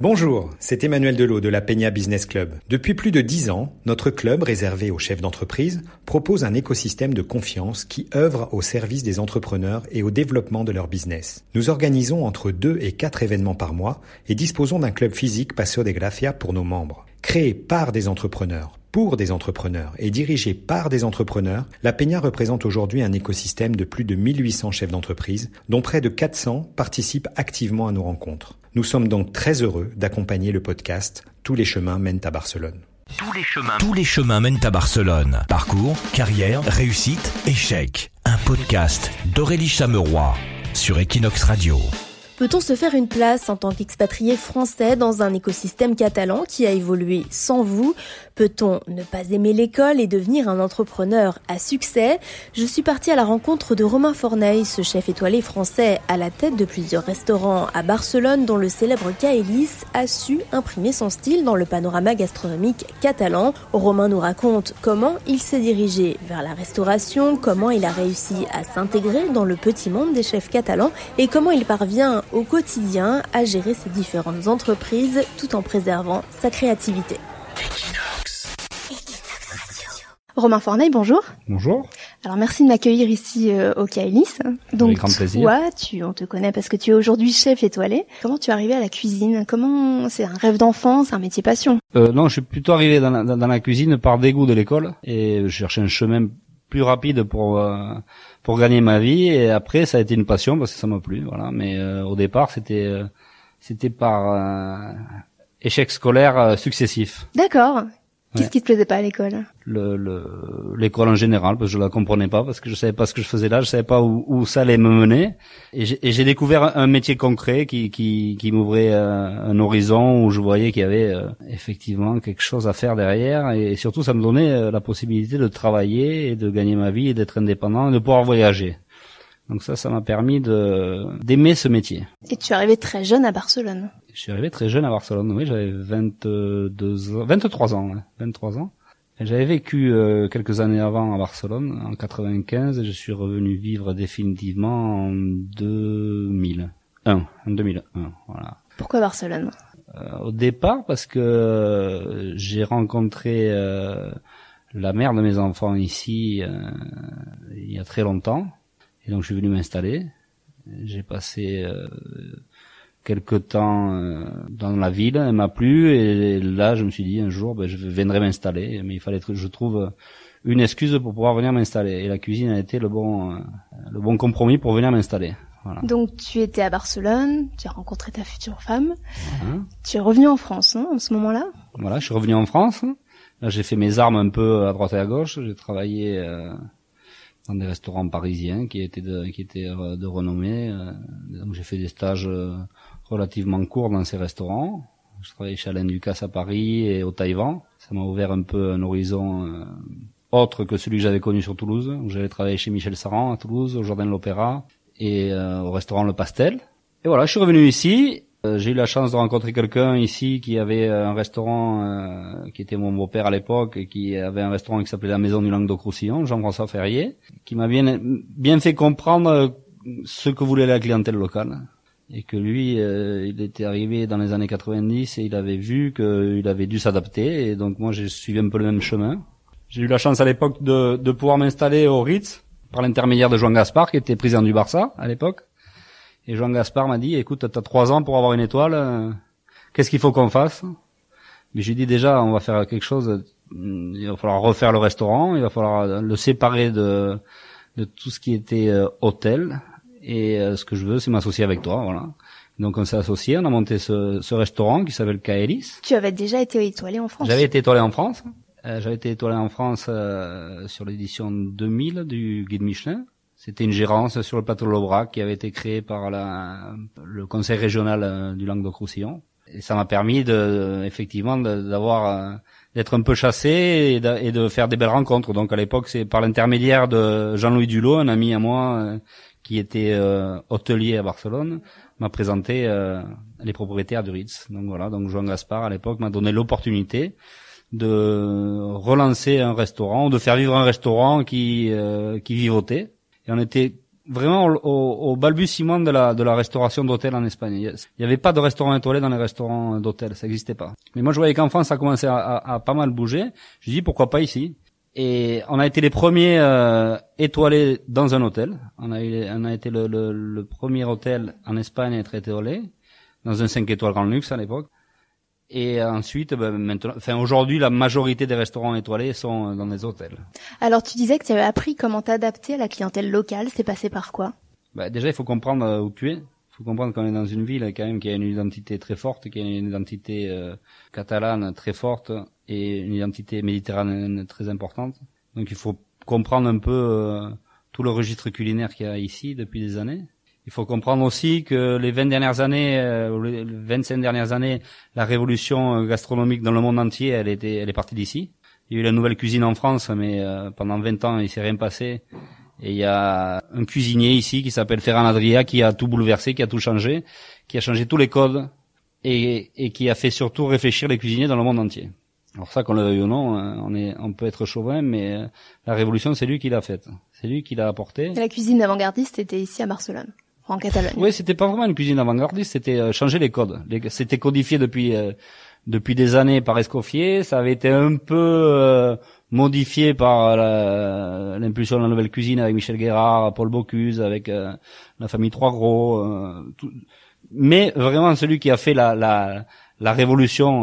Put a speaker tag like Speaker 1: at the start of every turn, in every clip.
Speaker 1: Bonjour, c'est Emmanuel Delot de la Peña Business Club. Depuis plus de dix ans, notre club réservé aux chefs d'entreprise propose un écosystème de confiance qui œuvre au service des entrepreneurs et au développement de leur business. Nous organisons entre deux et quatre événements par mois et disposons d'un club physique Passo de Gracia pour nos membres. Créé par des entrepreneurs, pour des entrepreneurs et dirigé par des entrepreneurs, la Peña représente aujourd'hui un écosystème de plus de 1800 chefs d'entreprise, dont près de 400 participent activement à nos rencontres. Nous sommes donc très heureux d'accompagner le podcast Tous les chemins mènent à Barcelone.
Speaker 2: Tous les chemins. Tous les chemins mènent à Barcelone. Parcours, carrière, réussite, échec. Un podcast d'Aurélie Chameroy sur Equinox Radio.
Speaker 3: Peut-on se faire une place en tant qu'expatrié français dans un écosystème catalan qui a évolué sans vous Peut-on ne pas aimer l'école et devenir un entrepreneur à succès Je suis partie à la rencontre de Romain Forneil, ce chef étoilé français à la tête de plusieurs restaurants à Barcelone dont le célèbre Caelis a su imprimer son style dans le panorama gastronomique catalan. Romain nous raconte comment il s'est dirigé vers la restauration, comment il a réussi à s'intégrer dans le petit monde des chefs catalans et comment il parvient au quotidien à gérer ses différentes entreprises tout en préservant sa créativité. Romain Forneil, bonjour.
Speaker 4: Bonjour.
Speaker 3: Alors merci de m'accueillir ici euh, au Caelis.
Speaker 4: Donc Avec grand plaisir.
Speaker 3: toi, tu, on te connaît parce que tu es aujourd'hui chef étoilé. Comment tu es arrivé à la cuisine? Comment c'est un rêve d'enfant, c'est un métier passion?
Speaker 4: Euh, Non, je suis plutôt arrivé dans la, dans la cuisine par dégoût de l'école et je cherchais un chemin plus rapide pour euh, pour gagner ma vie et après ça a été une passion parce que ça m'a plu voilà mais euh, au départ c'était euh, c'était par échec scolaire successif.
Speaker 3: D'accord. Qu'est-ce qui te plaisait pas à l'école?
Speaker 4: Le l'école en général parce que je la comprenais pas parce que je savais pas ce que je faisais là, je savais pas où, où ça allait me mener. Et j'ai découvert un métier concret qui qui, qui m'ouvrait euh, un horizon où je voyais qu'il y avait euh, effectivement quelque chose à faire derrière. Et surtout ça me donnait euh, la possibilité de travailler et de gagner ma vie et d'être indépendant et de pouvoir voyager. Donc ça, ça m'a permis de d'aimer ce métier.
Speaker 3: Et tu es arrivé très jeune à Barcelone.
Speaker 4: Je suis arrivé très jeune à Barcelone. Oui, j'avais 22 ans, 23 ans, 23 ans. J'avais vécu euh, quelques années avant à Barcelone, en 95, et je suis revenu vivre définitivement en 2001. En 2001, voilà.
Speaker 3: Pourquoi Barcelone?
Speaker 4: Euh, Au départ, parce que euh, j'ai rencontré la mère de mes enfants ici il y a très longtemps et donc je suis venu m'installer. J'ai passé euh, quelques temps euh, dans la ville, elle m'a plu et là je me suis dit un jour ben, je viendrai m'installer, mais il fallait que je trouve une excuse pour pouvoir venir m'installer et la cuisine a été le bon euh, le bon compromis pour venir m'installer.
Speaker 3: Voilà. Donc tu étais à Barcelone, tu as rencontré ta future femme, tu es revenu en France hein, en ce moment-là?
Speaker 4: Voilà, je suis revenu en France. Là j'ai fait mes armes un peu à droite et à gauche. J'ai travaillé euh, dans des restaurants parisiens qui étaient de, qui étaient euh, de renommée. Euh, donc j'ai fait des stages euh, relativement courts dans ces restaurants. Je travaillais chez Alain Ducasse à Paris et au Taïwan. Ça m'a ouvert un peu un horizon autre que celui que j'avais connu sur Toulouse. J'avais travaillé chez Michel Saran à Toulouse, au Jardin de l'Opéra et au restaurant Le Pastel. Et voilà, je suis revenu ici j'ai eu la chance de rencontrer quelqu'un ici qui avait un restaurant, euh, qui était mon beau-père à l'époque, et qui avait un restaurant qui s'appelait la Maison du Languedoc-Roussillon, Jean-François Ferrier, qui m'a bien bien fait comprendre ce que voulait la clientèle locale. Et que lui, euh, il était arrivé dans les années 90 et il avait vu qu'il avait dû s'adapter. Et donc moi j'ai suivi un peu le même chemin. J'ai eu la chance à l'époque de, de pouvoir m'installer au Ritz par l'intermédiaire de Jean Gaspard qui était président du Barça à l'époque et Jean Gaspard m'a dit, écoute, t'as trois ans pour avoir une étoile, euh, qu'est-ce qu'il faut qu'on fasse? Mais j'ai dit déjà, on va faire quelque chose, il va falloir refaire le restaurant, il va falloir le séparer de, de tout ce qui était euh, hôtel, et euh, ce que je veux, c'est m'associer avec toi, voilà. Donc on s'est associé, on a monté ce, ce restaurant qui s'appelle Kaelis.
Speaker 3: Tu avais déjà été étoilé en France?
Speaker 4: J'avais été étoilé en France. J'avais été étoilé en France sur l'édition 2000 du Guide Michelin. C'était une gérance sur le plateau de l'Aubrac qui avait été créée par la, le conseil régional euh, du Languedoc-Roussillon. Et ça m'a permis de, effectivement, d'avoir, euh, d'être un peu chassé et de, faire des belles rencontres. Donc à l'époque, c'est par l'intermédiaire de Jean-Louis Dulot, un ami à moi euh, qui était hôtelier à Barcelone, m'a présenté les propriétaires du Ritz. Donc voilà, donc Jean Gaspard à l'époque m'a donné l'opportunité de relancer un restaurant, de faire vivre un restaurant qui qui vivotait et on était vraiment au, au, balbutiement de la de la restauration d'hôtel en Espagne. Il n'y avait pas de restaurant étoilé dans les restaurants d'hôtel, ça n'existait pas. Mais moi je voyais qu'en France ça commençait à, à, à, pas mal bouger. Je dis pourquoi pas ici? Et on a été les premiers euh, étoilés dans un hôtel. On a, eu, on a été le, le, le, premier hôtel en Espagne à être étoilé dans un 5 étoiles grand luxe à l'époque. Et ensuite, ben, maintenant, enfin aujourd'hui, la majorité des restaurants étoilés sont dans des hôtels.
Speaker 3: Alors tu disais que tu avais appris comment t'adapter à la clientèle locale. C'est passé par quoi?
Speaker 4: Ben, Déjà, il faut comprendre euh, où tu es. Il faut comprendre qu'on est dans une ville quand même qui a une identité très forte, qui a une identité euh, catalane très forte et une identité méditerranéenne très importante. Donc il faut comprendre un peu euh, tout le registre culinaire qu'il y a ici depuis des années. Il faut comprendre aussi que les 20 dernières années, euh, les 25 dernières années, la révolution euh, gastronomique dans le monde entier, elle était, elle est partie d'ici. Il y a eu la nouvelle cuisine en France, mais euh, pendant 20 ans, il s'est rien passé. Et il y a un cuisinier ici qui s'appelle Ferran Adria qui a tout bouleversé, qui a tout changé, qui a changé tous les codes et, et qui a fait surtout réfléchir les cuisiniers dans le monde entier. Alors ça, qu'on le veuille ou non, on, est, on peut être chauvin, mais la révolution, c'est lui qui l'a faite. C'est lui qui l'a apporté.
Speaker 3: Et la cuisine avant-gardiste était ici à Barcelone en Catalogne.
Speaker 4: Oui, c'était pas vraiment une cuisine avant-gardiste, c'était euh, changer les codes. C'était codifié depuis euh, depuis des années par Escoffier. Ça avait été un peu euh, modifié par l'impulsion de la nouvelle cuisine avec Michel Guérard, Paul Bocuse, avec la famille Trois Gros. Mais vraiment, celui qui a fait la, la, la révolution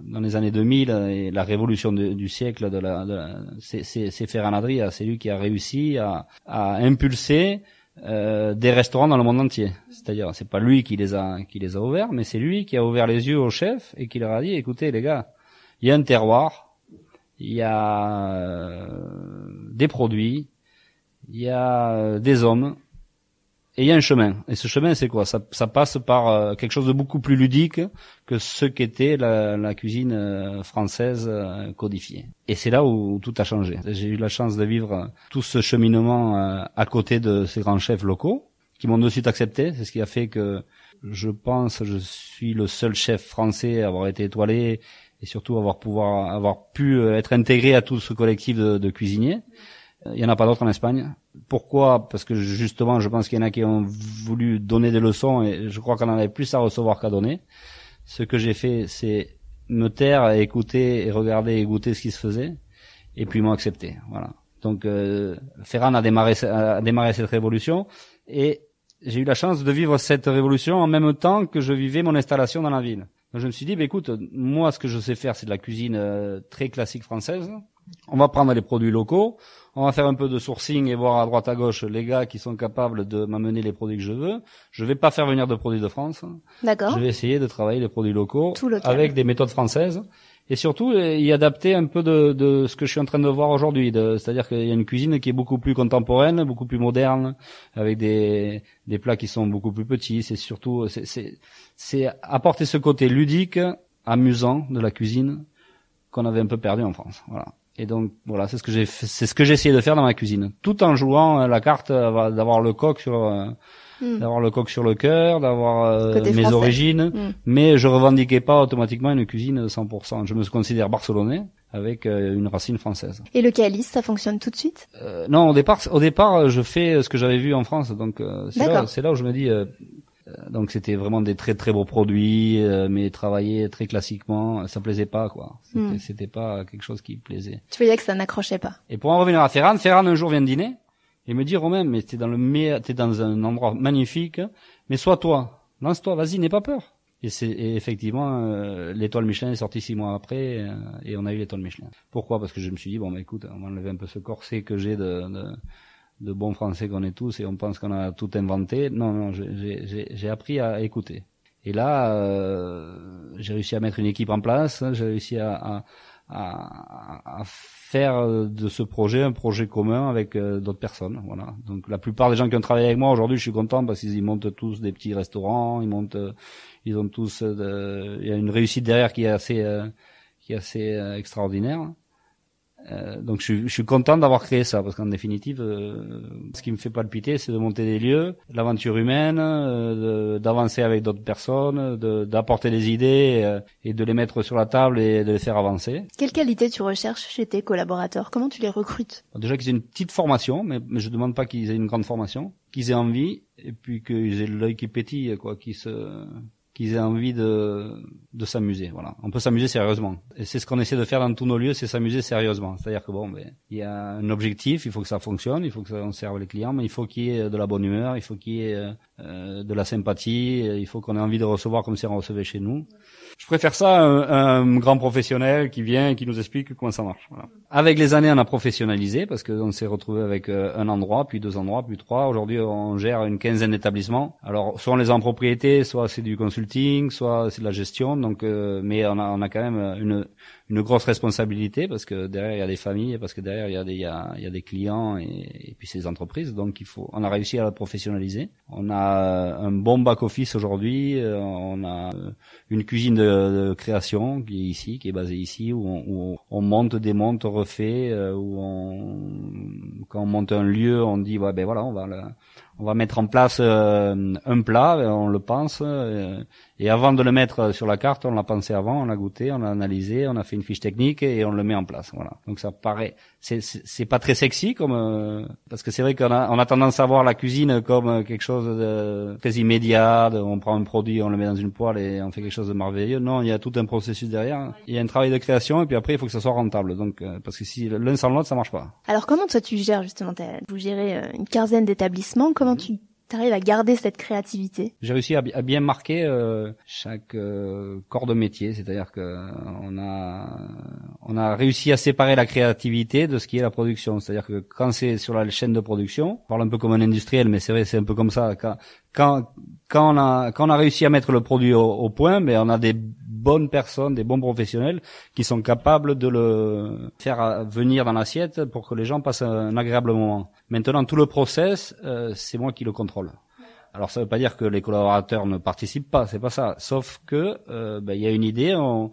Speaker 4: dans les années 2000 et la révolution du siècle de la, de c'est Ferran Adria. C'est lui qui a réussi à, à impulser euh, des restaurants dans le monde entier. C'est-à-dire, c'est pas lui qui les a qui les a ouverts, mais c'est lui qui a ouvert les yeux au chef et qui leur a dit "Écoutez les gars, il y a un terroir, il y a euh, des produits, il y a euh, des hommes, et il y a un chemin. Et ce chemin, c'est quoi? Ça, ça, passe par euh, quelque chose de beaucoup plus ludique que ce qu'était la, la, cuisine euh, française euh, codifiée. Et c'est là où, tout a changé. J'ai eu la chance de vivre tout ce cheminement à côté de ces grands chefs locaux qui m'ont de suite accepté. C'est ce qui a fait que je pense je suis le seul chef français à avoir été étoilé et surtout avoir pouvoir avoir pu être intégré à tout ce collectif de, de cuisiniers. Il y en a pas d'autres en Espagne. Pourquoi? Parce que justement, je pense qu'il y en a qui ont voulu donner des leçons et je crois qu'on en avait plus à recevoir qu'à donner. Ce que j'ai fait, c'est me taire, écouter et regarder et goûter ce qui se faisait, et puis m'ont accepté. Voilà. Donc euh, Ferran a démarré, a démarré cette révolution et j'ai eu la chance de vivre cette révolution en même temps que je vivais mon installation dans la ville. Donc je me suis dit, bah, écoute, moi ce que je sais faire, c'est de la cuisine euh, très classique française. On va prendre les produits locaux, on va faire un peu de sourcing et voir à droite à gauche les gars qui sont capables de m'amener les produits que je veux. Je vais pas faire venir de produits de France.
Speaker 3: D'accord.
Speaker 4: Je vais essayer de travailler les produits locaux avec des méthodes françaises et surtout y adapter un peu de, de ce que je suis en train de voir aujourd'hui. C'est-à-dire qu'il y a une cuisine qui est beaucoup plus contemporaine, beaucoup plus moderne, avec des, des plats qui sont beaucoup plus petits. C'est surtout c'est apporter ce côté ludique, amusant de la cuisine qu'on avait un peu perdu en France. Voilà. Et donc voilà, c'est ce que j'ai c'est ce que j'ai essayé de faire dans ma cuisine, tout en jouant euh, la carte euh, d'avoir le coq sur euh, hmm. d'avoir le coq sur le cœur, d'avoir mes origines, hmm. mais je revendiquais pas automatiquement une cuisine 100%. Je me considère barcelonais avec une racine française.
Speaker 3: Et le calice, ça fonctionne tout de suite?
Speaker 4: Non, au départ, au départ, je fais ce que j'avais vu en France, donc c'est là, là, où je me dis euh, donc c'était vraiment des très très beaux produits, euh, mais travaillés très classiquement, ça plaisait pas quoi. C'était hmm. pas quelque chose qui plaisait.
Speaker 3: Tu voyais que ça n'accrochait pas.
Speaker 4: Et pour en revenir à Ferran, Ferran un jour vient dîner et me dit Romain, mais t'es dans le t'es dans un endroit magnifique, mais sois toi, lance-toi, vas-y, n'aie pas peur. Et c'est effectivement euh, l'étoile Michelin est sortie six mois après et on a eu l'étoile Michelin. Pourquoi? Parce que je me suis dit bon bah écoute, on va enlever un peu ce corset que j'ai de, de de bons Français qu'on est tous et on pense qu'on a tout inventé. Non, non, j'ai appris à écouter. Et là, euh, j'ai réussi à mettre une équipe en place, j'ai réussi à, à, à, faire de ce projet un projet commun avec euh, d'autres personnes. Voilà. Donc la plupart des gens qui ont travaillé avec moi aujourd'hui, je suis content parce qu'ils montent tous des petits restaurants, ils montent, ils ont tous, il y a une réussite derrière qui est assez, qui est assez extraordinaire. Euh, donc je, je, suis content d'avoir créé ça parce qu'en définitive, euh, ce qui me fait palpiter, c'est de monter des lieux, l'aventure humaine, euh, d'avancer avec d'autres personnes, d'apporter des idées euh, et de les mettre sur la table et de les faire avancer.
Speaker 3: Quelle qualité tu recherches chez tes collaborateurs? Comment tu les recrutes?
Speaker 4: Déjà qu'ils aient une petite formation, mais, mais je demande pas qu'ils aient une grande formation, qu'ils aient envie et puis qu'ils aient l'œil qui pétille, quoi, qui se qu'ils aient envie de, de s'amuser. Voilà, on peut s'amuser sérieusement. Et c'est ce qu'on essaie de faire dans tous nos lieux, c'est s'amuser sérieusement. C'est-à-dire que bon, ben, il y a un objectif, il faut que ça fonctionne, il faut que ça serve les clients, mais il faut qu'il y ait de la bonne humeur, il faut qu'il y ait euh, euh, de la sympathie, il faut qu'on ait envie de recevoir comme si on recevait chez nous. Je préfère ça à un, grand professionnel qui vient et qui nous explique comment ça marche. Voilà. Avec les années, on a professionnalisé parce qu'on s'est retrouvé avec euh, un endroit, puis deux endroits, puis trois. Aujourd'hui, on gère une quinzaine d'établissements. Alors, soit on les a en propriété, soit c'est du consulting, soit c'est de la gestion. Donc, euh, mais on a, on a quand même une une grosse responsabilité parce que derrière il y a des familles, parce que derrière il y a des, il y a, il y a des clients et, et, puis ces entreprises. Donc il faut, on a réussi à la professionnaliser. On a un bon back office aujourd'hui. Euh, on a une cuisine de, de, création qui est ici, qui est basée ici, où on, où on monte, démonte, refait, euh, où on, quand on monte un lieu, on dit ouais ben voilà, on va le, on va mettre en place euh, un plat, on le pense, euh, et avant de le mettre sur la carte, on l'a pensé avant, on l'a goûté, on l'a analysé, on a fait une fiche technique et on le met en place. Voilà. Donc ça paraît, c'est pas très sexy comme euh, parce que c'est vrai qu'on a on a tendance à voir la cuisine comme quelque chose de très immédiat. on prend un produit, on le met dans une poêle et on fait quelque chose de merveilleux. Non, il y a tout un processus derrière. Il y a un travail de création et puis après il faut que ça soit rentable. Donc parce que si l'un sans l'autre, ça marche pas.
Speaker 3: Alors comment toi tu gères justement Vous gérez une quinzaine d'établissements comment tu arrives à garder cette créativité
Speaker 4: J'ai réussi à, bien marquer euh, chaque euh, corps de métier, c'est-à-dire que euh, on a on a réussi à séparer la créativité de ce qui est la production. C'est-à-dire que quand c'est sur la chaîne de production, on parle un peu comme un industriel, mais c'est vrai, c'est un peu comme ça. Quand quand quand on a quand on a réussi à mettre le produit au, au point, mais on a des bonnes personnes, des bons professionnels qui sont capables de le faire venir dans l'assiette pour que les gens passent un agréable moment. Maintenant, tout le process, euh, c'est moi qui le contrôle. Alors ça ne veut pas dire que les collaborateurs ne participent pas, c'est pas ça. Sauf que euh, ben, il y a une idée, on,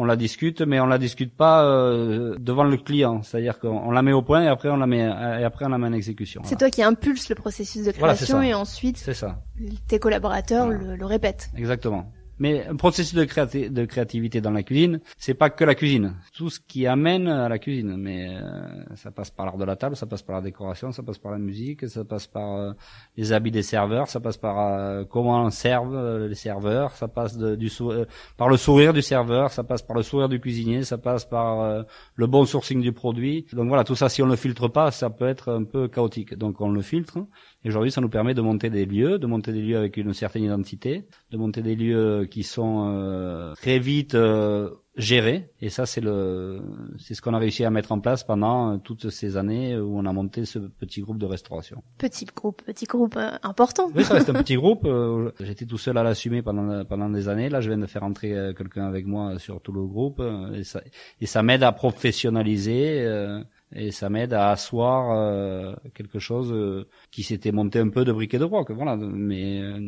Speaker 4: on, la discute, mais on la discute pas euh, devant le client. C'est-à-dire qu'on la met au point et après on la met et après on la met en exécution.
Speaker 3: C'est toi qui impulse le processus de création et ensuite
Speaker 4: ça.
Speaker 3: tes collaborateurs le, le répètent.
Speaker 4: Exactement. Mais un processus de, de créativité dans la cuisine, c'est pas que la cuisine. Tout ce qui amène à la cuisine. Mais euh, ça passe par l'art de la table, ça passe par la décoration, ça passe par la musique, ça passe par euh, les habits des serveurs, ça passe par euh, comment on serve les serveurs, ça passe de, du par le sourire du serveur, ça passe par le sourire du cuisinier, ça passe par le bon sourcing du produit. Donc voilà, tout ça, si on le filtre pas, ça peut être un peu chaotique. Donc on le filtre et aujourd'hui, ça nous permet de monter des lieux, de monter des lieux avec une certaine identité, de monter des lieux qui sont euh, très vite euh, gérés. Et ça, c'est le, c'est ce qu'on a réussi à mettre en place pendant euh, toutes ces années où on a monté ce petit groupe de restauration.
Speaker 3: Petit groupe, petit groupe important.
Speaker 4: Oui, ça reste un petit groupe. J'étais tout seul à l'assumer pendant pendant des années. Là, je viens de faire entrer quelqu'un avec moi sur tout le groupe et ça, et ça m'aide à professionnaliser et ça m'aide à asseoir euh, quelque chose euh, qui s'était monté un peu de briquet de broc. Voilà, mais euh,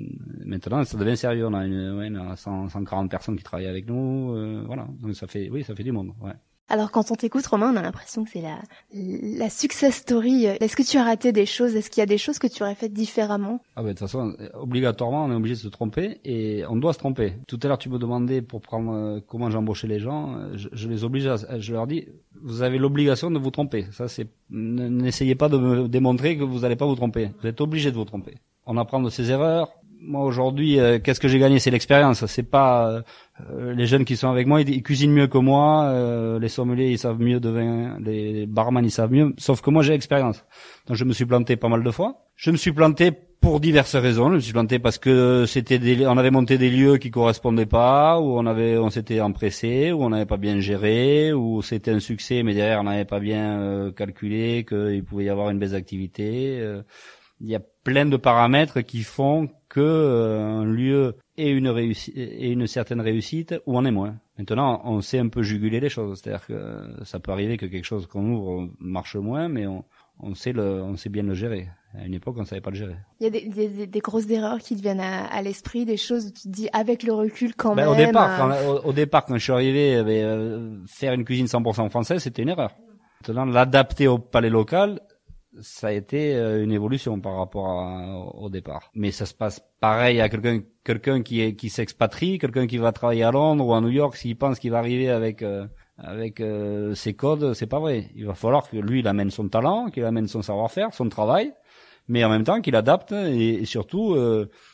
Speaker 4: maintenant ça devient sérieux. On a, une, ouais, on a 140 personnes qui travaillent avec nous. voilà, donc ça fait, oui, ça fait du monde. Ouais.
Speaker 3: Alors quand on t'écoute Romain, on a l'impression que c'est la, la success story. Est-ce que tu as raté des choses? Est-ce qu'il y a des choses que tu aurais faites différemment?
Speaker 4: Ah ben de toute façon, obligatoirement, on est obligé de se tromper et on doit se tromper. Tout à l'heure, tu me demandais pour prendre euh, comment j'embauchais les gens. Je, je, les oblige, à, je leur dis, vous avez l'obligation de vous tromper. Ça, c'est n'essayez pas de me démontrer que vous n'allez pas vous tromper. Vous êtes obligé de vous tromper. On apprend de ses erreurs, moi aujourd'hui, euh, qu'est-ce que j'ai gagné? C'est l'expérience. C'est pas euh, les jeunes qui sont avec moi, ils, cuisinent mieux que moi. Euh, les sommeliers, ils savent mieux de vin. Les barman, ils savent mieux. Sauf que moi, j'ai l'expérience. Donc, je me suis planté pas mal de fois. Je me suis planté pour diverses raisons. Je me suis planté parce que c'était des, on avait monté des lieux qui correspondaient pas, où on avait, on s'était empressé, où on n'avait pas bien géré, où c'était un succès, mais derrière on n'avait pas bien calculé qu'il pouvait y avoir une baisse d'activité. Il y a plein de paramètres qui font que euh, un lieu ait une réussite et une certaine réussite ou en est moins. Maintenant, on sait un peu juguler les choses, c'est-à-dire que ça peut arriver que quelque chose qu'on ouvre marche moins, mais on, on sait le, on sait bien le gérer. À une époque, on savait pas le gérer.
Speaker 3: Il y a des, des, des grosses erreurs qui te viennent à, à l'esprit, des choses où tu te dis avec le recul quand
Speaker 4: ben,
Speaker 3: même.
Speaker 4: Au départ, euh, quand, au, départ, quand je suis arrivé, euh, faire une cuisine 100% française, c'était une erreur. Maintenant, l'adapter au palais local, ça a été euh, une évolution par rapport au départ. Mais ça se passe pareil à quelqu'un quelqu'un qui est qui s'expatrie, quelqu'un qui va travailler à Londres ou à New York, s'il pense qu'il va arriver avec euh, avec euh, ses codes, c'est pas vrai. Il va falloir que lui il amène son talent, qu'il amène son savoir-faire, son travail, mais en même temps qu'il adapte et, surtout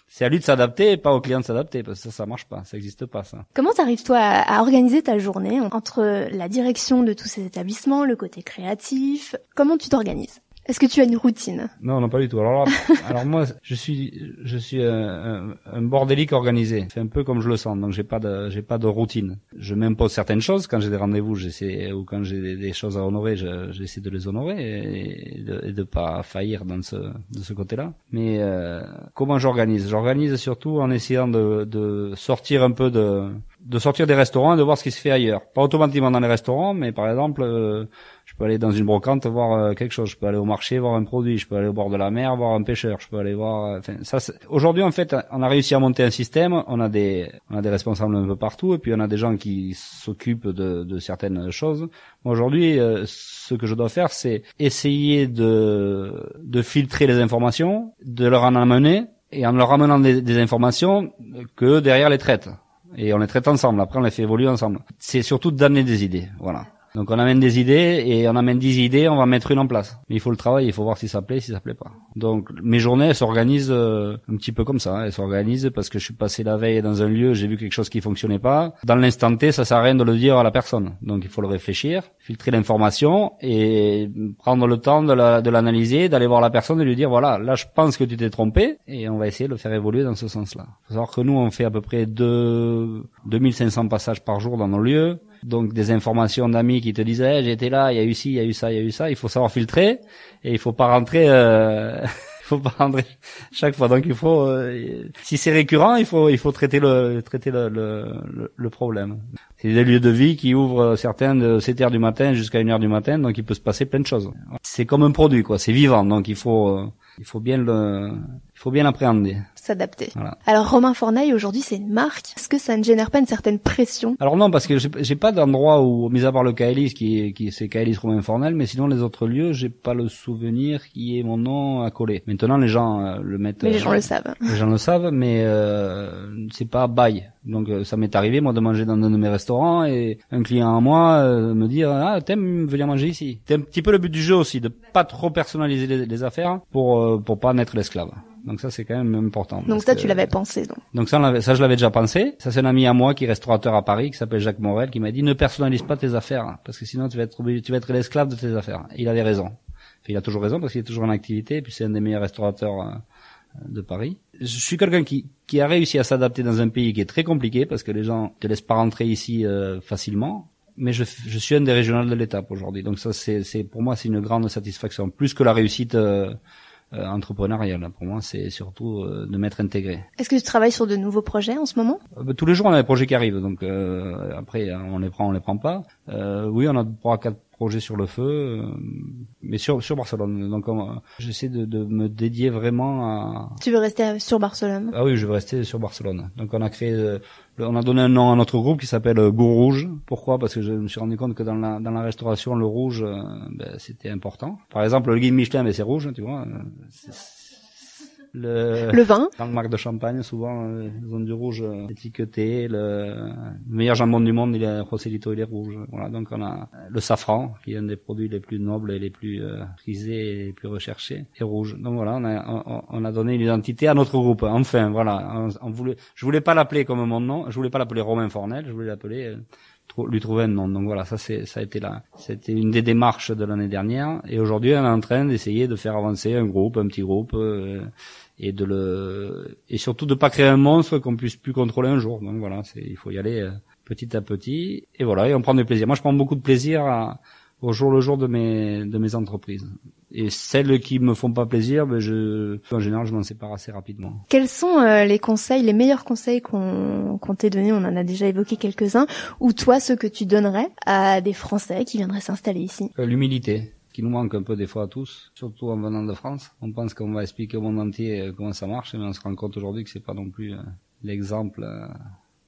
Speaker 4: c'est à lui de s'adapter pas au client de s'adapter parce que ça ça marche pas, ça existe pas ça.
Speaker 3: Comment t'arrives toi à, organiser ta journée entre la direction de tous ces établissements, le côté créatif? Comment tu t'organises? Est-ce que tu as une routine?
Speaker 4: Non, non, pas du tout. Alors, alors moi, je suis, je suis un, un, bordélique organisé. C'est un peu comme je le sens. Donc, j'ai pas de, j'ai pas de routine. Je m'impose certaines choses quand j'ai des rendez-vous, j'essaie, ou quand j'ai des choses à honorer, j'essaie de les honorer et de, et de pas faillir dans ce, de ce côté-là. Mais euh, comment j'organise? J'organise surtout en essayant de, de sortir un peu de, de sortir des restaurants et de voir ce qui se fait ailleurs. Pas automatiquement dans les restaurants, mais par exemple. Euh, je peux aller dans une brocante voir euh, quelque chose. Je peux aller au marché voir un produit. Je peux aller au bord de la mer voir un pêcheur. Je peux aller voir. Euh, enfin, ça. Aujourd'hui, en fait, on a réussi à monter un système. On a des, on a des responsables un peu partout, et puis on a des gens qui s'occupent de, de, certaines choses. Aujourd'hui, euh, ce que je dois faire, c'est essayer de, de filtrer les informations, de leur en amener, et en leur amenant des, des informations que derrière les traite. Et on les traite ensemble. Après, on les fait évoluer ensemble. C'est surtout d'amener des idées. Voilà. Donc on amène des idées et on amène dix idées, on va mettre une en place. Mais il faut le travail, il faut voir si ça plaît, si ça plaît pas. Donc mes journées s'organisent euh, un petit peu comme ça. Hein. Elles s'organisent parce que je suis passé la veille dans un lieu, j'ai vu quelque chose qui fonctionnait pas. Dans l'instant T, ça sert à rien de le dire à la personne. Donc il faut le réfléchir, filtrer l'information et prendre le temps de l'analyser, d'aller voir la personne et lui dire voilà, là je pense que tu t'es trompé et on va essayer de le faire évoluer dans ce sens-là. Faut savoir que nous on fait à peu près 2 2500 passages par jour dans nos lieux donc des informations d'amis qui te disaient eh, j'étais là, il y a eu ci, il y a eu ça, il y a eu ça. Il faut savoir filtrer et il faut pas rentrer. Euh, il faut pas rentrer chaque fois. Donc il faut, euh, si c'est récurrent, il faut il faut traiter le traiter le le, le problème. C'est des lieux de vie qui ouvrent certains de 7 heures du matin jusqu'à 1 heure du matin, donc il peut se passer plein de choses. C'est comme un produit, quoi. C'est vivant, donc il faut euh, il faut bien le il faut bien l'appréhender
Speaker 3: s'adapter. Alors Romain Forneil, aujourd'hui, c'est une marque. Est-ce que ça ne génère pas une certaine pression?
Speaker 4: Alors non, parce que j'ai pas d'endroit où, mis à part le Kaelis, qui, qui c'est Kaelis Romain Forneil, mais sinon les autres lieux, j'ai pas le souvenir qui est mon nom à coller. Maintenant, les gens euh, le mettent.
Speaker 3: Mais les gens le savent.
Speaker 4: Les gens le savent, mais euh, c'est pas bail. Donc euh, ça m'est arrivé moi de manger dans un de mes restaurants et un client à moi euh, me dire ah t'aimes venir manger ici? C'est un petit peu le but du jeu aussi de pas trop personnaliser les, les affaires pour pour pas en être l'esclave. Donc ça, c'est quand même important.
Speaker 3: Donc ça, tu l'avais pensé, donc.
Speaker 4: Donc ça, ça, je l'avais déjà pensé. Ça, c'est un ami à moi qui est restaurateur à Paris, qui s'appelle Jacques Morel, qui m'a dit ne personnalise pas tes affaires, hein, parce que sinon tu vas être tu vas être l'esclave de tes affaires. Et il avait raison. il a toujours raison parce qu'il est toujours en activité, et puis c'est un des meilleurs restaurateurs euh, de Paris. Je suis quelqu'un qui, qui a réussi à s'adapter dans un pays qui est très compliqué parce que les gens te laissent pas rentrer ici euh, facilement. Mais je, je suis un des régionales de l'étape aujourd'hui, donc ça c'est, c'est pour moi c'est une grande satisfaction, plus que la réussite euh, euh, entrepreneurial. Pour moi, c'est surtout euh, de m'être intégré.
Speaker 3: Est-ce que tu travailles sur de nouveaux projets en ce moment?
Speaker 4: Euh, bah, Tous les jours, on a des projets qui arrivent. Donc après, on les prend, on les prend pas. oui, on a trois, quatre projets sur le feu, mais sur sur Barcelone. Donc j'essaie de, de, me dédier vraiment à.
Speaker 3: Tu veux rester sur Barcelone?
Speaker 4: Ah oui, je veux rester sur Barcelone. Donc on a créé on a donné un nom à notre groupe qui s'appelle euh, Goût Rouge. Pourquoi? Parce que je me suis rendu compte que dans la, dans la restauration, le rouge, euh, ben, c'était important. Par exemple, le guide Michelin, ben, c'est rouge, tu vois. Euh,
Speaker 3: le, le vin.
Speaker 4: Le marque de champagne, souvent, euh, ils ont du rouge euh, étiqueté. Le, meilleur jambon du monde, il est Roselito, il est rouge. Voilà, donc on a le safran, qui est un des produits les plus nobles et les plus euh, prisés et les plus recherchés, est rouge. Donc voilà, on a, on, a donné une identité à notre groupe. Enfin, voilà, on, voulait, je voulais pas l'appeler comme mon nom, je voulais pas l'appeler Romain Fornel, je voulais l'appeler euh, lui trouver un nom. Donc voilà, ça c'est ça a été là. C'était une des démarches de l'année dernière. Et aujourd'hui, on est en train d'essayer de faire avancer un groupe, un petit groupe, euh, et de le et surtout de pas créer un monstre qu'on puisse plus contrôler un jour. Donc voilà, c'est il faut y aller euh, petit à petit. Et voilà, et on prend du plaisir. Moi, je prends beaucoup de plaisir à, au jour le jour de mes de mes entreprises. Et celles qui me font pas plaisir, ben je en général je m'en sépare assez rapidement.
Speaker 3: Quels sont euh, les conseils, les meilleurs conseils qu'on qu'on t'ait donnés? On en a déjà évoqué quelques-uns. Ou toi, ceux que tu donnerais à des Français qui viendraient s'installer ici?
Speaker 4: Euh, L'humilité qui nous manque un peu des fois à tous, surtout en venant de France. On pense qu'on va expliquer au monde entier euh, comment ça marche, mais on se rend compte aujourd'hui que c'est pas non plus l'exemple,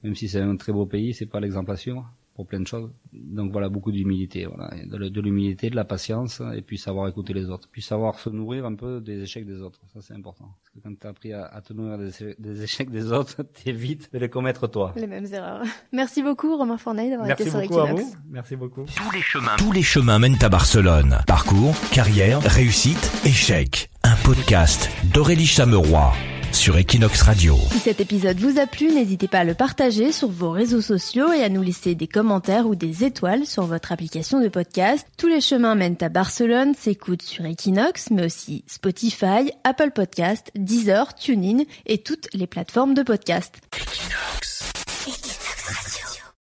Speaker 4: même si c'est un très beau pays, c'est pas l'exemple à suivre. Pour plein de choses. Donc voilà, beaucoup d'humilité, voilà, de, l'humilité, de la patience, et puis savoir écouter les autres, puis savoir se nourrir un peu des échecs des autres. Ça c'est important. Parce que quand tu as appris à, te nourrir des, échecs des autres, t'évites de les commettre toi.
Speaker 3: Les mêmes erreurs. Merci beaucoup Romain Fournaille d'avoir été sur
Speaker 4: beaucoup à vous. Merci beaucoup.
Speaker 2: Tous les chemins, tous les chemins mènent à Barcelone. Parcours, carrière, réussite, échec. Un podcast d'Aurélie Chameroy sur Equinox Radio.
Speaker 3: Si cet épisode vous a plu, n'hésitez pas à le partager sur vos réseaux sociaux et à nous laisser des commentaires ou des étoiles sur votre application de podcast. Tous les chemins mènent à Barcelone s'écoutent sur Equinox, mais aussi Spotify, Apple Podcast, Deezer, TuneIn et toutes les plateformes de podcast.